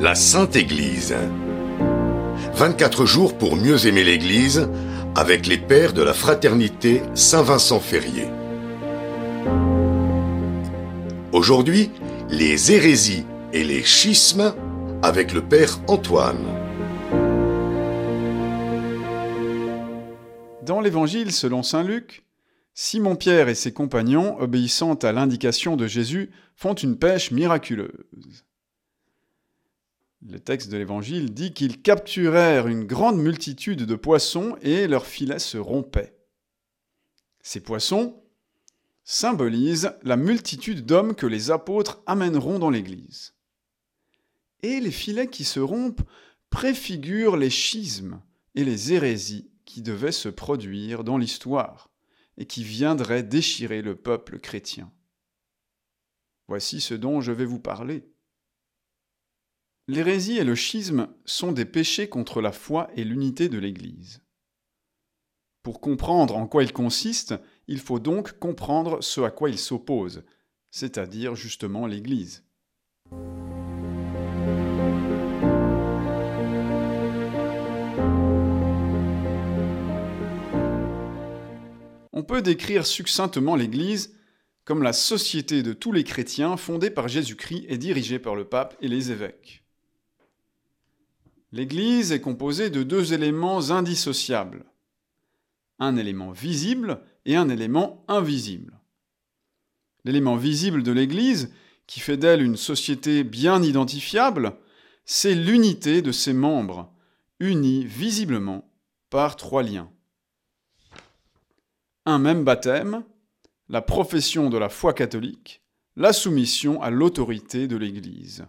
La Sainte Église. 24 jours pour mieux aimer l'Église avec les pères de la fraternité Saint-Vincent Ferrier. Aujourd'hui, les hérésies et les schismes avec le père Antoine. Dans l'Évangile selon Saint Luc, Simon-Pierre et ses compagnons, obéissant à l'indication de Jésus, font une pêche miraculeuse. Le texte de l'Évangile dit qu'ils capturèrent une grande multitude de poissons et leurs filets se rompaient. Ces poissons symbolisent la multitude d'hommes que les apôtres amèneront dans l'Église. Et les filets qui se rompent préfigurent les schismes et les hérésies qui devaient se produire dans l'histoire et qui viendraient déchirer le peuple chrétien. Voici ce dont je vais vous parler. L'hérésie et le schisme sont des péchés contre la foi et l'unité de l'Église. Pour comprendre en quoi ils consistent, il faut donc comprendre ce à quoi ils s'opposent, c'est-à-dire justement l'Église. On peut décrire succinctement l'Église comme la société de tous les chrétiens fondée par Jésus-Christ et dirigée par le pape et les évêques. L'Église est composée de deux éléments indissociables. Un élément visible et un élément invisible. L'élément visible de l'Église, qui fait d'elle une société bien identifiable, c'est l'unité de ses membres, unis visiblement par trois liens. Un même baptême, la profession de la foi catholique, la soumission à l'autorité de l'Église.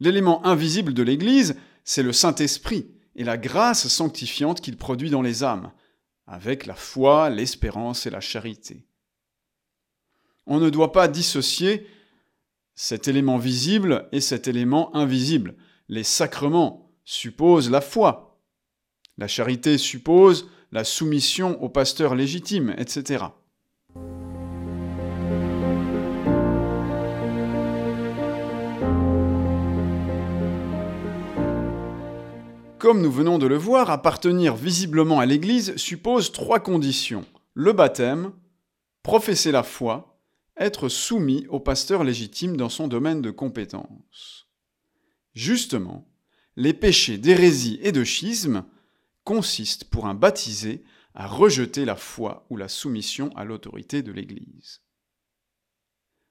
L'élément invisible de l'Église, c'est le Saint-Esprit et la grâce sanctifiante qu'il produit dans les âmes, avec la foi, l'espérance et la charité. On ne doit pas dissocier cet élément visible et cet élément invisible. Les sacrements supposent la foi. La charité suppose la soumission au pasteur légitime, etc. Comme nous venons de le voir, appartenir visiblement à l'Église suppose trois conditions. Le baptême, professer la foi, être soumis au pasteur légitime dans son domaine de compétence. Justement, les péchés d'hérésie et de schisme consistent pour un baptisé à rejeter la foi ou la soumission à l'autorité de l'Église.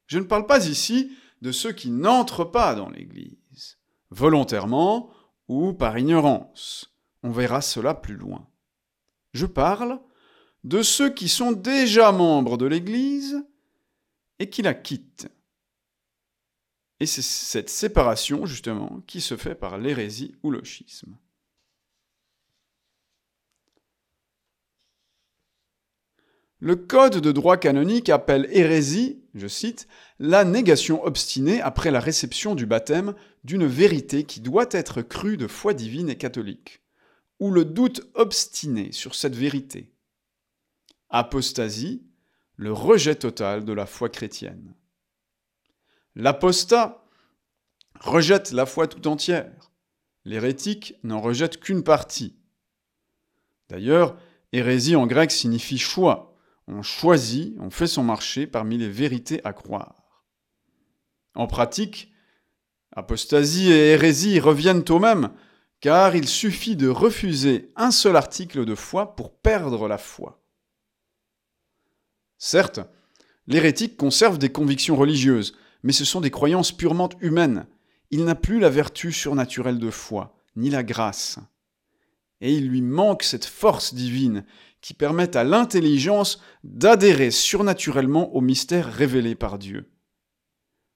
Je ne parle pas ici de ceux qui n'entrent pas dans l'Église, volontairement ou par ignorance. On verra cela plus loin. Je parle de ceux qui sont déjà membres de l'Église et qui la quittent. Et c'est cette séparation, justement, qui se fait par l'hérésie ou le schisme. Le Code de droit canonique appelle hérésie, je cite, la négation obstinée après la réception du baptême d'une vérité qui doit être crue de foi divine et catholique, ou le doute obstiné sur cette vérité. Apostasie, le rejet total de la foi chrétienne. L'apostat rejette la foi tout entière. L'hérétique n'en rejette qu'une partie. D'ailleurs, hérésie en grec signifie choix, on choisit, on fait son marché parmi les vérités à croire. En pratique, apostasie et hérésie reviennent au même, car il suffit de refuser un seul article de foi pour perdre la foi. Certes, l'hérétique conserve des convictions religieuses, mais ce sont des croyances purement humaines. Il n'a plus la vertu surnaturelle de foi, ni la grâce. Et il lui manque cette force divine qui permettent à l'intelligence d'adhérer surnaturellement au mystère révélé par Dieu.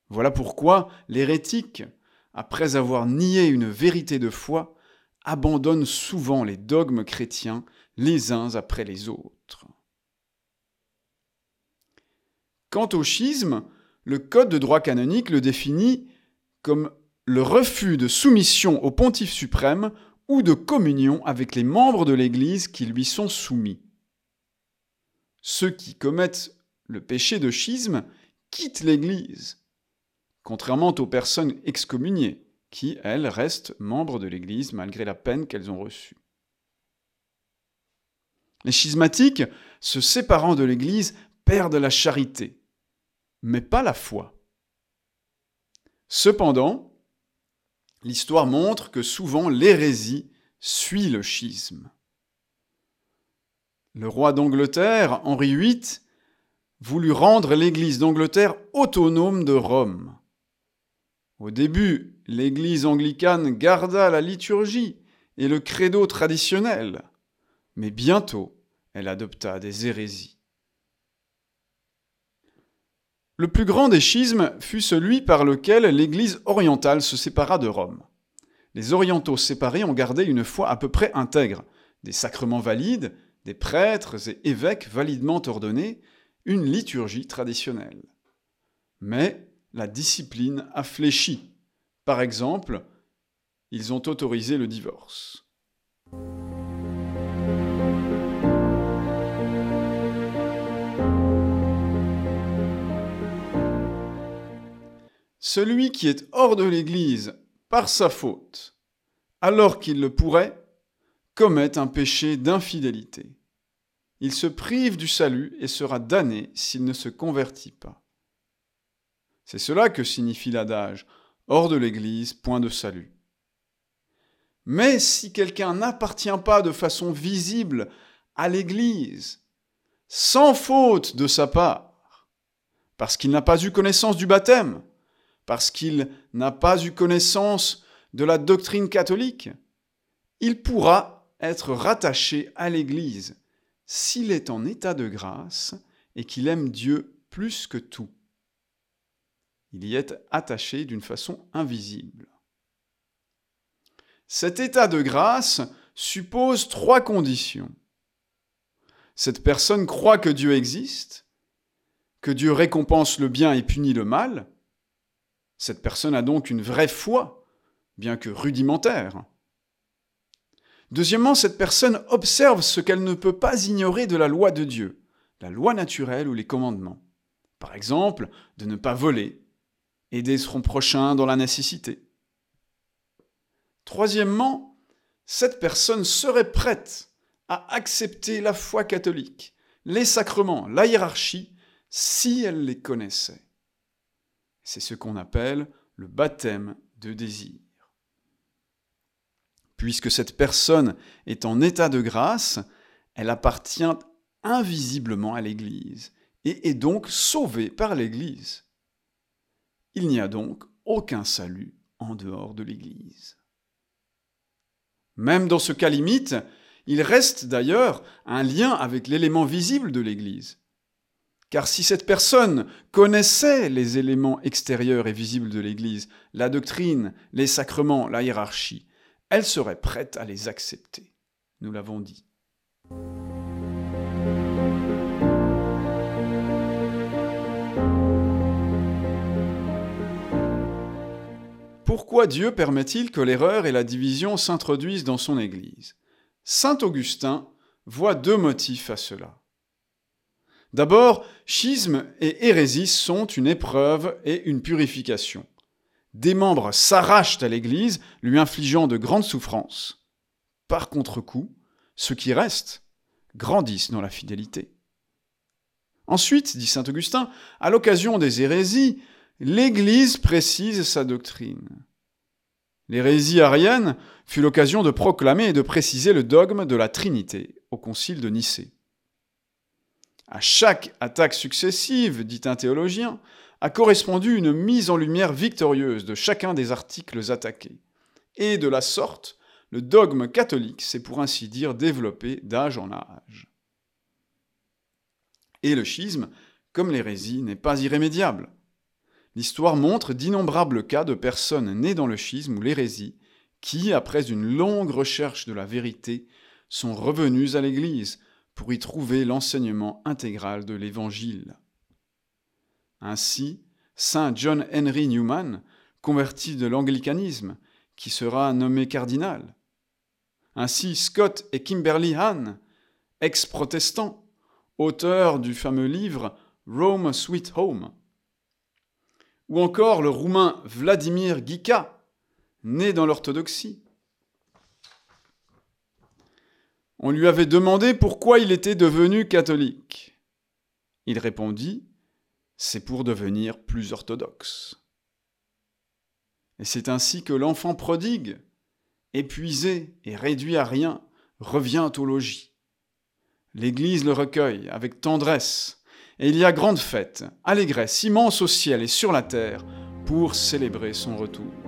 Voilà pourquoi l'hérétique, après avoir nié une vérité de foi, abandonne souvent les dogmes chrétiens les uns après les autres. Quant au schisme, le Code de droit canonique le définit comme le refus de soumission au pontife suprême ou de communion avec les membres de l'Église qui lui sont soumis. Ceux qui commettent le péché de schisme quittent l'Église, contrairement aux personnes excommuniées, qui, elles, restent membres de l'Église malgré la peine qu'elles ont reçue. Les schismatiques, se séparant de l'Église, perdent la charité, mais pas la foi. Cependant, l'histoire montre que souvent l'hérésie suit le schisme. Le roi d'Angleterre, Henri VIII, voulut rendre l'Église d'Angleterre autonome de Rome. Au début, l'Église anglicane garda la liturgie et le credo traditionnel, mais bientôt elle adopta des hérésies. Le plus grand des schismes fut celui par lequel l'Église orientale se sépara de Rome. Les orientaux séparés ont gardé une foi à peu près intègre, des sacrements valides, des prêtres et évêques validement ordonnés, une liturgie traditionnelle. Mais la discipline a fléchi. Par exemple, ils ont autorisé le divorce. Celui qui est hors de l'Église par sa faute, alors qu'il le pourrait, commet un péché d'infidélité. Il se prive du salut et sera damné s'il ne se convertit pas. C'est cela que signifie l'adage hors de l'Église, point de salut. Mais si quelqu'un n'appartient pas de façon visible à l'Église, sans faute de sa part, parce qu'il n'a pas eu connaissance du baptême, parce qu'il n'a pas eu connaissance de la doctrine catholique, il pourra être rattaché à l'Église s'il est en état de grâce et qu'il aime Dieu plus que tout. Il y est attaché d'une façon invisible. Cet état de grâce suppose trois conditions. Cette personne croit que Dieu existe, que Dieu récompense le bien et punit le mal. Cette personne a donc une vraie foi, bien que rudimentaire. Deuxièmement, cette personne observe ce qu'elle ne peut pas ignorer de la loi de Dieu, la loi naturelle ou les commandements. Par exemple, de ne pas voler, aider son prochain dans la nécessité. Troisièmement, cette personne serait prête à accepter la foi catholique, les sacrements, la hiérarchie, si elle les connaissait. C'est ce qu'on appelle le baptême de désir puisque cette personne est en état de grâce, elle appartient invisiblement à l'Église et est donc sauvée par l'Église. Il n'y a donc aucun salut en dehors de l'Église. Même dans ce cas limite, il reste d'ailleurs un lien avec l'élément visible de l'Église. Car si cette personne connaissait les éléments extérieurs et visibles de l'Église, la doctrine, les sacrements, la hiérarchie, elle serait prête à les accepter. Nous l'avons dit. Pourquoi Dieu permet-il que l'erreur et la division s'introduisent dans son Église? Saint Augustin voit deux motifs à cela. D'abord, schisme et hérésie sont une épreuve et une purification des membres s'arrachent à l'Église, lui infligeant de grandes souffrances. Par contre-coup, ceux qui restent grandissent dans la fidélité. Ensuite, dit saint Augustin, à l'occasion des hérésies, l'Église précise sa doctrine. L'hérésie arienne fut l'occasion de proclamer et de préciser le dogme de la Trinité au concile de Nicée. À chaque attaque successive, dit un théologien, a correspondu une mise en lumière victorieuse de chacun des articles attaqués. Et de la sorte, le dogme catholique s'est pour ainsi dire développé d'âge en âge. Et le schisme, comme l'hérésie, n'est pas irrémédiable. L'histoire montre d'innombrables cas de personnes nées dans le schisme ou l'hérésie qui, après une longue recherche de la vérité, sont revenues à l'Église pour y trouver l'enseignement intégral de l'Évangile. Ainsi, Saint John Henry Newman, converti de l'anglicanisme, qui sera nommé cardinal. Ainsi, Scott et Kimberly Hahn, ex-protestants, auteurs du fameux livre Rome Sweet Home. ou encore le roumain Vladimir Gika, né dans l'orthodoxie. On lui avait demandé pourquoi il était devenu catholique. Il répondit C'est pour devenir plus orthodoxe. Et c'est ainsi que l'enfant prodigue, épuisé et réduit à rien, revient au logis. L'Église le recueille avec tendresse, et il y a grande fête, allégresse immense au ciel et sur la terre, pour célébrer son retour.